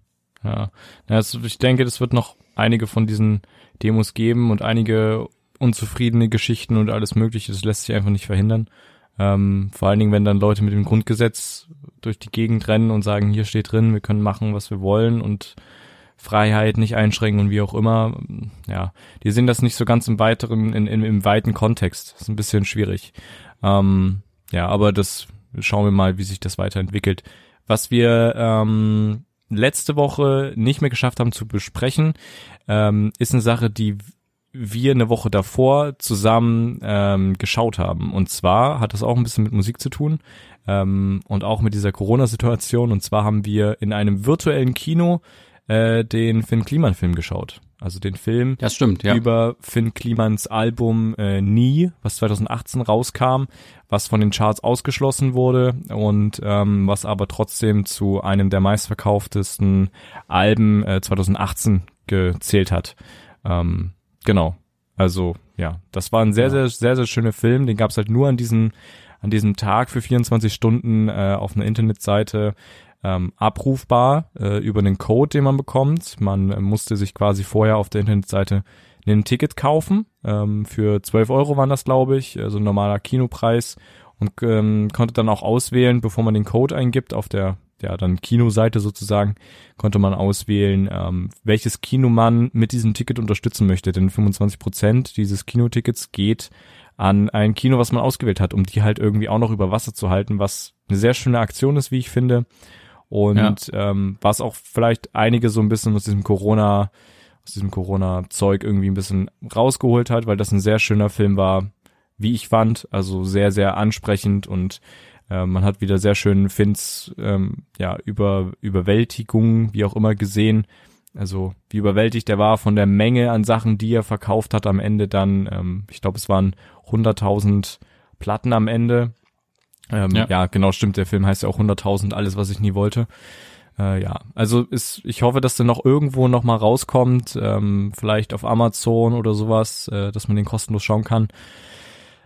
Ja. Also ich denke, das wird noch einige von diesen Demos geben und einige unzufriedene Geschichten und alles Mögliche. Das lässt sich einfach nicht verhindern. Ähm, vor allen Dingen, wenn dann Leute mit dem Grundgesetz durch die Gegend rennen und sagen, hier steht drin, wir können machen, was wir wollen und Freiheit nicht einschränken und wie auch immer. Ja, die sehen das nicht so ganz im weiteren, in, in, im weiten Kontext. Das ist ein bisschen schwierig. Ähm, ja, aber das schauen wir mal, wie sich das weiterentwickelt. Was wir ähm, letzte Woche nicht mehr geschafft haben zu besprechen, ähm, ist eine Sache, die wir eine Woche davor zusammen ähm, geschaut haben. Und zwar hat das auch ein bisschen mit Musik zu tun ähm, und auch mit dieser Corona-Situation. Und zwar haben wir in einem virtuellen Kino äh, den Finn Kliman-Film geschaut. Also den Film das stimmt, ja. über Finn Klimans Album äh, Nie, was 2018 rauskam, was von den Charts ausgeschlossen wurde und ähm, was aber trotzdem zu einem der meistverkauftesten Alben äh, 2018 gezählt hat. Ähm, genau. Also ja, das war ein sehr, ja. sehr, sehr, sehr schöner Film. Den gab es halt nur an diesem, an diesem Tag für 24 Stunden äh, auf einer Internetseite ähm, abrufbar äh, über einen Code, den man bekommt. Man äh, musste sich quasi vorher auf der Internetseite ein Ticket kaufen. Ähm, für 12 Euro waren das, glaube ich, also ein normaler Kinopreis und ähm, konnte dann auch auswählen, bevor man den Code eingibt auf der ja dann Kinoseite sozusagen, konnte man auswählen, ähm, welches Kino man mit diesem Ticket unterstützen möchte. Denn 25 Prozent dieses Kinotickets geht an ein Kino, was man ausgewählt hat, um die halt irgendwie auch noch über Wasser zu halten, was eine sehr schöne Aktion ist, wie ich finde. Und ja. ähm, was auch vielleicht einige so ein bisschen aus diesem Corona, aus diesem Corona-Zeug irgendwie ein bisschen rausgeholt hat, weil das ein sehr schöner Film war, wie ich fand. Also sehr, sehr ansprechend und äh, man hat wieder sehr schön Finns ähm, ja, über Überwältigung, wie auch immer, gesehen. Also wie überwältigt er war von der Menge an Sachen, die er verkauft hat am Ende dann. Ähm, ich glaube, es waren 100.000 Platten am Ende ähm, ja. ja. genau, stimmt. Der Film heißt ja auch 100.000, alles, was ich nie wollte. Äh, ja, also ist, ich hoffe, dass der noch irgendwo noch mal rauskommt, ähm, vielleicht auf Amazon oder sowas, äh, dass man den kostenlos schauen kann.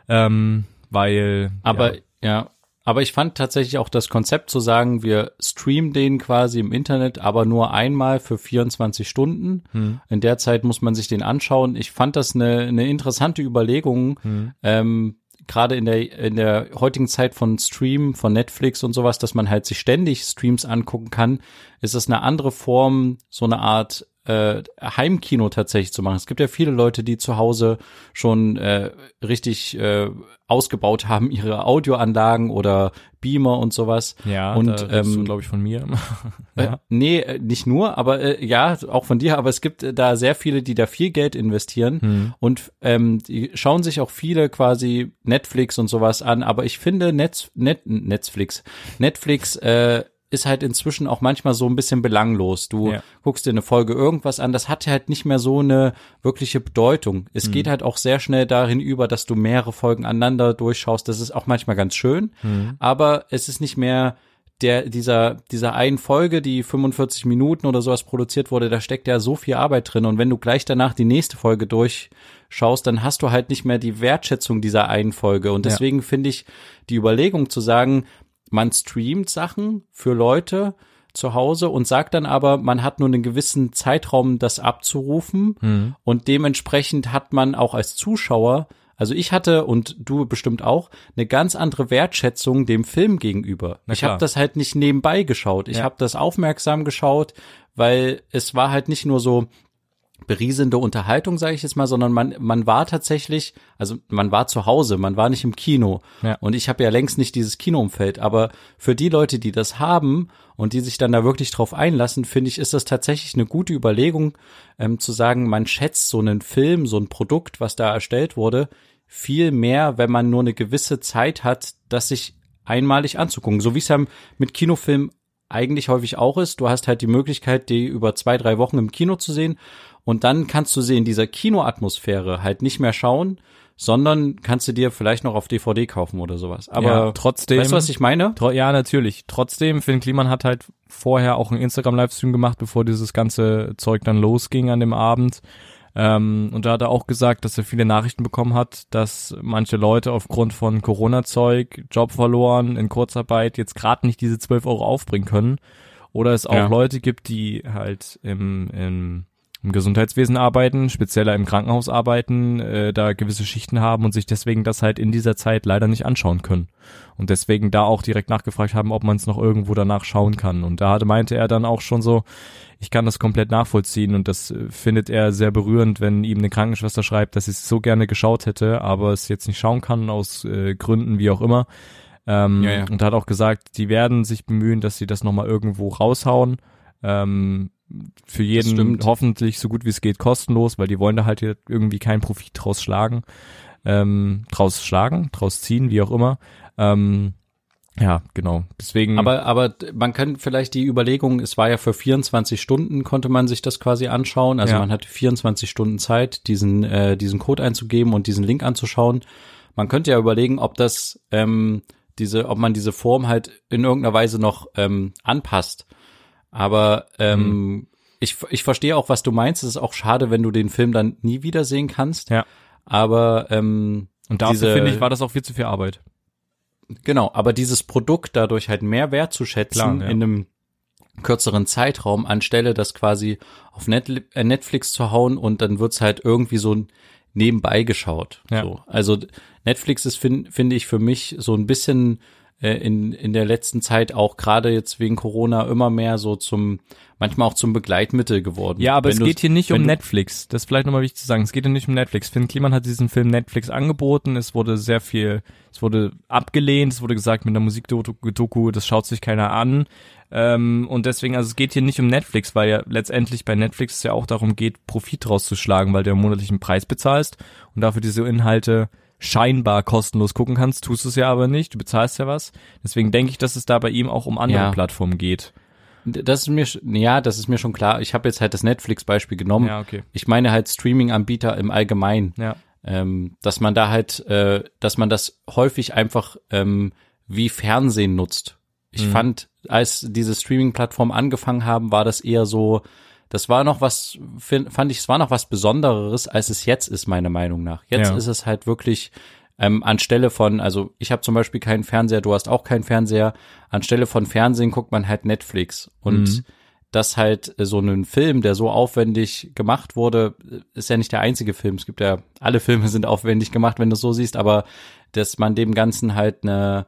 Ähm, weil. Aber ja. ja, aber ich fand tatsächlich auch das Konzept zu sagen, wir streamen den quasi im Internet, aber nur einmal für 24 Stunden. Hm. In der Zeit muss man sich den anschauen. Ich fand das eine, eine interessante Überlegung. Hm. Ähm, gerade in der, in der heutigen Zeit von Stream, von Netflix und sowas, dass man halt sich ständig Streams angucken kann, ist es eine andere Form, so eine Art äh, Heimkino tatsächlich zu machen. Es gibt ja viele Leute, die zu Hause schon äh, richtig äh, ausgebaut haben, ihre Audioanlagen oder Beamer und sowas. Ja, und ähm, glaube ich von mir. ja. äh, nee, äh, nicht nur, aber äh, ja, auch von dir, aber es gibt äh, da sehr viele, die da viel Geld investieren hm. und ähm, die schauen sich auch viele quasi Netflix und sowas an, aber ich finde Netz, Net, Netflix, Netflix äh, ist halt inzwischen auch manchmal so ein bisschen belanglos. Du ja. guckst dir eine Folge irgendwas an, das hat halt nicht mehr so eine wirkliche Bedeutung. Es mhm. geht halt auch sehr schnell darin über, dass du mehrere Folgen aneinander durchschaust. Das ist auch manchmal ganz schön, mhm. aber es ist nicht mehr der, dieser, dieser einen Folge, die 45 Minuten oder sowas produziert wurde, da steckt ja so viel Arbeit drin. Und wenn du gleich danach die nächste Folge durchschaust, dann hast du halt nicht mehr die Wertschätzung dieser einen Folge. Und deswegen ja. finde ich die Überlegung zu sagen, man streamt Sachen für Leute zu Hause und sagt dann aber, man hat nur einen gewissen Zeitraum, das abzurufen mhm. und dementsprechend hat man auch als Zuschauer also ich hatte und du bestimmt auch eine ganz andere Wertschätzung dem Film gegenüber. ich habe das halt nicht nebenbei geschaut. Ich ja. habe das aufmerksam geschaut, weil es war halt nicht nur so, berieselnde Unterhaltung, sage ich jetzt mal, sondern man, man war tatsächlich, also man war zu Hause, man war nicht im Kino. Ja. Und ich habe ja längst nicht dieses Kinoumfeld. Aber für die Leute, die das haben und die sich dann da wirklich drauf einlassen, finde ich, ist das tatsächlich eine gute Überlegung, ähm, zu sagen, man schätzt so einen Film, so ein Produkt, was da erstellt wurde, viel mehr, wenn man nur eine gewisse Zeit hat, das sich einmalig anzugucken. So wie es ja mit Kinofilmen eigentlich häufig auch ist. Du hast halt die Möglichkeit, die über zwei, drei Wochen im Kino zu sehen. Und dann kannst du sie in dieser Kinoatmosphäre halt nicht mehr schauen, sondern kannst du dir vielleicht noch auf DVD kaufen oder sowas. Aber ja, trotzdem. Weißt du, was ich meine? Ja, natürlich. Trotzdem, Finn Kliman hat halt vorher auch einen Instagram-Livestream gemacht, bevor dieses ganze Zeug dann losging an dem Abend. Ähm, und da hat er auch gesagt, dass er viele Nachrichten bekommen hat, dass manche Leute aufgrund von Corona-Zeug, Job verloren, in Kurzarbeit jetzt gerade nicht diese 12 Euro aufbringen können. Oder es auch ja. Leute gibt, die halt im, im im Gesundheitswesen arbeiten, spezieller im Krankenhaus arbeiten, äh, da gewisse Schichten haben und sich deswegen das halt in dieser Zeit leider nicht anschauen können. Und deswegen da auch direkt nachgefragt haben, ob man es noch irgendwo danach schauen kann. Und da hatte, meinte er dann auch schon so, ich kann das komplett nachvollziehen und das äh, findet er sehr berührend, wenn ihm eine Krankenschwester schreibt, dass sie es so gerne geschaut hätte, aber es jetzt nicht schauen kann aus äh, Gründen wie auch immer. Ähm, ja, ja. Und hat auch gesagt, die werden sich bemühen, dass sie das nochmal irgendwo raushauen. Ähm, für jeden hoffentlich so gut wie es geht kostenlos, weil die wollen da halt irgendwie keinen Profit draus schlagen, ähm, draus schlagen, draus ziehen, wie auch immer. Ähm, ja, genau. Deswegen. Aber, aber man kann vielleicht die Überlegung, es war ja für 24 Stunden, konnte man sich das quasi anschauen. Also ja. man hatte 24 Stunden Zeit, diesen, äh, diesen Code einzugeben und diesen Link anzuschauen. Man könnte ja überlegen, ob das, ähm, diese, ob man diese Form halt in irgendeiner Weise noch ähm, anpasst. Aber ähm, mhm. ich, ich verstehe auch, was du meinst. Es ist auch schade, wenn du den Film dann nie wiedersehen kannst. Ja. Aber ähm, und dafür finde ich, war das auch viel zu viel Arbeit. Genau, aber dieses Produkt dadurch halt mehr wertzuschätzen Klar, ja. in einem kürzeren Zeitraum, anstelle das quasi auf äh, Netflix zu hauen und dann wird's halt irgendwie so nebenbei geschaut. Ja. So. Also Netflix ist, finde find ich, für mich so ein bisschen in, in der letzten Zeit auch gerade jetzt wegen Corona immer mehr so zum, manchmal auch zum Begleitmittel geworden. Ja, aber wenn es geht hier nicht um Netflix. Das ist vielleicht nochmal wichtig zu sagen. Es geht hier nicht um Netflix. Finn Kliman hat diesen Film Netflix angeboten. Es wurde sehr viel, es wurde abgelehnt. Es wurde gesagt, mit einer Musikdoku, das schaut sich keiner an. Ähm, und deswegen, also es geht hier nicht um Netflix, weil ja letztendlich bei Netflix es ja auch darum geht, Profit rauszuschlagen, weil du einen monatlichen Preis bezahlst und dafür diese Inhalte scheinbar kostenlos gucken kannst, tust es ja aber nicht, du bezahlst ja was. Deswegen denke ich, dass es da bei ihm auch um andere ja. Plattformen geht. Das ist mir, ja, das ist mir schon klar. Ich habe jetzt halt das Netflix-Beispiel genommen. Ja, okay. Ich meine halt Streaming-Anbieter im Allgemeinen. Ja. Ähm, dass man da halt, äh, dass man das häufig einfach ähm, wie Fernsehen nutzt. Ich mhm. fand, als diese Streaming-Plattformen angefangen haben, war das eher so, das war noch was, fand ich, es war noch was Besonderes, als es jetzt ist, meiner Meinung nach. Jetzt ja. ist es halt wirklich ähm, anstelle von, also ich habe zum Beispiel keinen Fernseher, du hast auch keinen Fernseher, anstelle von Fernsehen guckt man halt Netflix. Und mhm. das halt so einen Film, der so aufwendig gemacht wurde, ist ja nicht der einzige Film. Es gibt ja, alle Filme sind aufwendig gemacht, wenn du es so siehst, aber dass man dem Ganzen halt eine,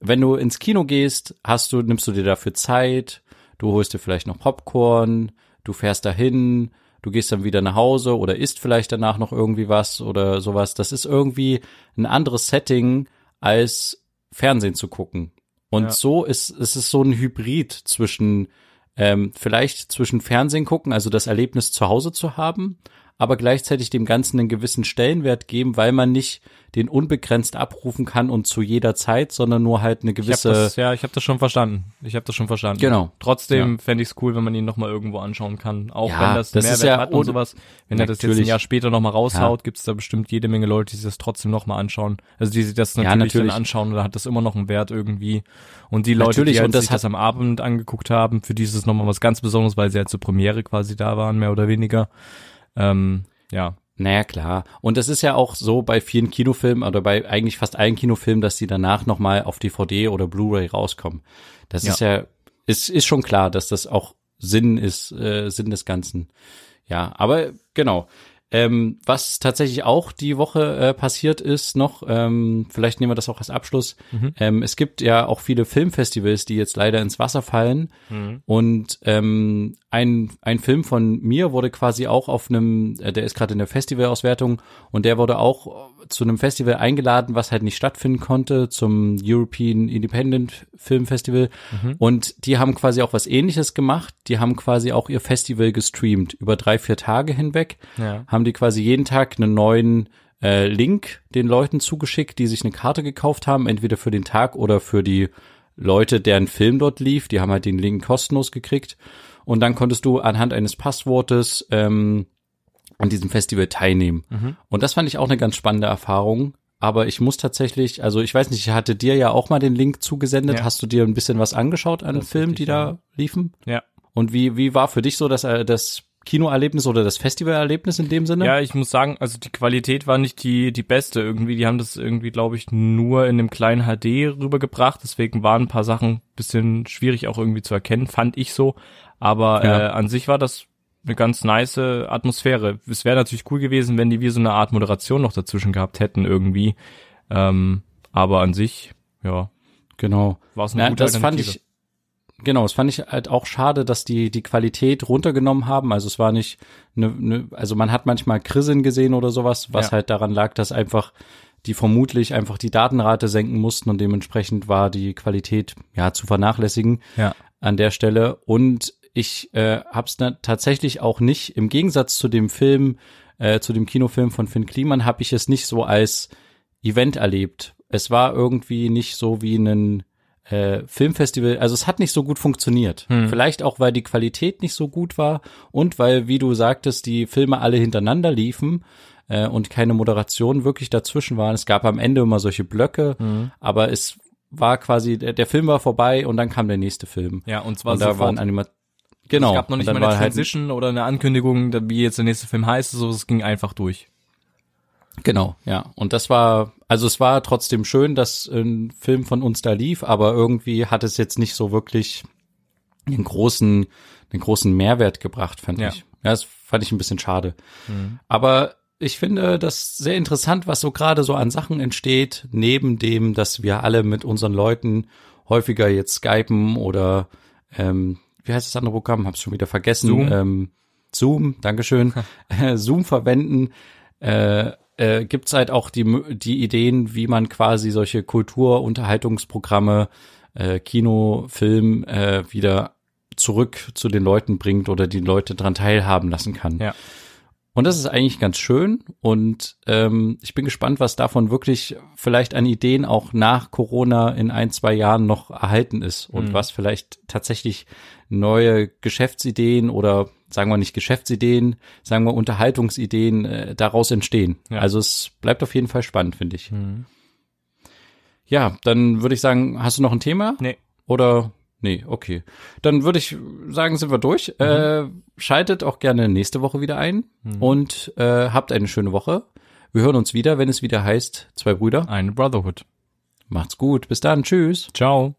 wenn du ins Kino gehst, hast du, nimmst du dir dafür Zeit, du holst dir vielleicht noch Popcorn, du fährst dahin, du gehst dann wieder nach Hause oder isst vielleicht danach noch irgendwie was oder sowas. Das ist irgendwie ein anderes Setting als Fernsehen zu gucken. Und ja. so ist, ist es so ein Hybrid zwischen ähm, vielleicht zwischen Fernsehen gucken, also das Erlebnis zu Hause zu haben, aber gleichzeitig dem Ganzen einen gewissen Stellenwert geben, weil man nicht den unbegrenzt abrufen kann und zu jeder Zeit, sondern nur halt eine gewisse. Ich das, ja, ich habe das schon verstanden. Ich habe das schon verstanden. Genau. Trotzdem ja. fände ich es cool, wenn man ihn nochmal irgendwo anschauen kann. Auch ja, wenn das, das Mehrwert ja hat und sowas. Wenn er das jetzt ein Jahr später nochmal raushaut, ja. gibt es da bestimmt jede Menge Leute, die sich das trotzdem nochmal anschauen. Also die sich das natürlich, ja, natürlich. dann anschauen, da hat das immer noch einen Wert irgendwie. Und die Leute, natürlich. die halt sich das am Abend angeguckt haben, für die ist es nochmal was ganz Besonderes, weil sie halt zur Premiere quasi da waren, mehr oder weniger. Ähm, ja, naja, klar. Und es ist ja auch so bei vielen Kinofilmen oder bei eigentlich fast allen Kinofilmen, dass die danach nochmal auf DVD oder Blu-ray rauskommen. Das ja. ist ja, ist, ist schon klar, dass das auch Sinn ist, äh, Sinn des Ganzen. Ja, aber genau. Ähm, was tatsächlich auch die Woche äh, passiert ist noch, ähm, vielleicht nehmen wir das auch als Abschluss. Mhm. Ähm, es gibt ja auch viele Filmfestivals, die jetzt leider ins Wasser fallen. Mhm. Und ähm, ein, ein Film von mir wurde quasi auch auf einem, äh, der ist gerade in der Festivalauswertung und der wurde auch zu einem Festival eingeladen, was halt nicht stattfinden konnte, zum European Independent Film Festival. Mhm. Und die haben quasi auch was ähnliches gemacht. Die haben quasi auch ihr Festival gestreamt über drei, vier Tage hinweg. Ja. Haben die quasi jeden Tag einen neuen äh, Link den Leuten zugeschickt, die sich eine Karte gekauft haben, entweder für den Tag oder für die Leute, deren Film dort lief, die haben halt den Link kostenlos gekriegt. Und dann konntest du anhand eines Passwortes ähm, an diesem Festival teilnehmen. Mhm. Und das fand ich auch eine ganz spannende Erfahrung. Aber ich muss tatsächlich, also ich weiß nicht, ich hatte dir ja auch mal den Link zugesendet. Ja. Hast du dir ein bisschen was angeschaut an Filmen, die da liefen? Ja. Und wie, wie war für dich so das, äh, das Kinoerlebnis oder das Festivalerlebnis in dem Sinne? Ja, ich muss sagen, also die Qualität war nicht die, die beste irgendwie. Die haben das irgendwie, glaube ich, nur in einem kleinen HD rübergebracht. Deswegen waren ein paar Sachen bisschen schwierig auch irgendwie zu erkennen, fand ich so. Aber Ja. äh, an sich war das eine ganz nice Atmosphäre. Es wäre natürlich cool gewesen, wenn die wie so eine Art Moderation noch dazwischen gehabt hätten irgendwie. Ähm, aber an sich, ja, Genau. war es eine Ja, gute das fand ich, genau, das fand ich halt auch schade, dass die die Qualität runtergenommen haben. Also es war nicht eine, eine also man hat manchmal Krisseln gesehen oder sowas, was Ja. halt daran lag, dass einfach die vermutlich einfach die Datenrate senken mussten und dementsprechend war die Qualität ja zu vernachlässigen Ja. an der Stelle. Und ich äh, habe es tatsächlich auch nicht, im Gegensatz zu dem Film, äh, zu dem Kinofilm von Finn Kliman, habe ich es nicht so als Event erlebt. Es war irgendwie nicht so wie ein äh, Filmfestival, also es hat nicht so gut funktioniert. Hm. Vielleicht auch, weil die Qualität nicht so gut war und weil, wie du sagtest, die Filme alle hintereinander liefen äh, und keine Moderation wirklich dazwischen waren. Es gab am Ende immer solche Blöcke, Mhm. aber es war quasi, der, der Film war vorbei und dann kam der nächste Film. Ja, und zwar und da sofort. waren Anima Genau. Es gab noch nicht mal eine halt Transition oder eine Ankündigung, wie jetzt der nächste Film heißt, so es ging einfach durch. Genau, ja. Und das war, also es war trotzdem schön, dass ein Film von uns da lief, aber irgendwie hat es jetzt nicht so wirklich einen großen, einen großen Mehrwert gebracht, fand Ja. ich. Ja, das fand ich ein bisschen schade. Aber ich finde das sehr interessant, was so gerade so an Sachen entsteht, neben dem, dass wir alle mit unseren Leuten häufiger jetzt skypen oder ähm, wie heißt das andere Programm? Hab's schon wieder vergessen. Zoom. Ähm, Zoom, Dankeschön. Äh, Zoom verwenden. Äh, äh, gibt's halt auch die, die Ideen, wie man quasi solche Kultur-Unterhaltungsprogramme, äh, Kino, Film äh, wieder zurück zu den Leuten bringt oder die Leute dran teilhaben lassen kann. Ja. Und das ist eigentlich ganz schön und ähm, ich bin gespannt, was davon wirklich vielleicht an Ideen auch nach Corona in ein, zwei Jahren noch erhalten ist und Mhm. was vielleicht tatsächlich neue Geschäftsideen oder sagen wir nicht Geschäftsideen, sagen wir Unterhaltungsideen äh, daraus entstehen. Ja. Also es bleibt auf jeden Fall spannend, finde ich. Mhm. Ja, dann würde ich sagen, hast du noch ein Thema? Nee. Oder nee, okay. Dann würde ich sagen, sind wir durch. Äh, schaltet auch gerne nächste Woche wieder ein und äh, habt eine schöne Woche. Wir hören uns wieder, wenn es wieder heißt, zwei Brüder. Eine Brotherhood. Macht's gut. Bis dann. Tschüss. Ciao.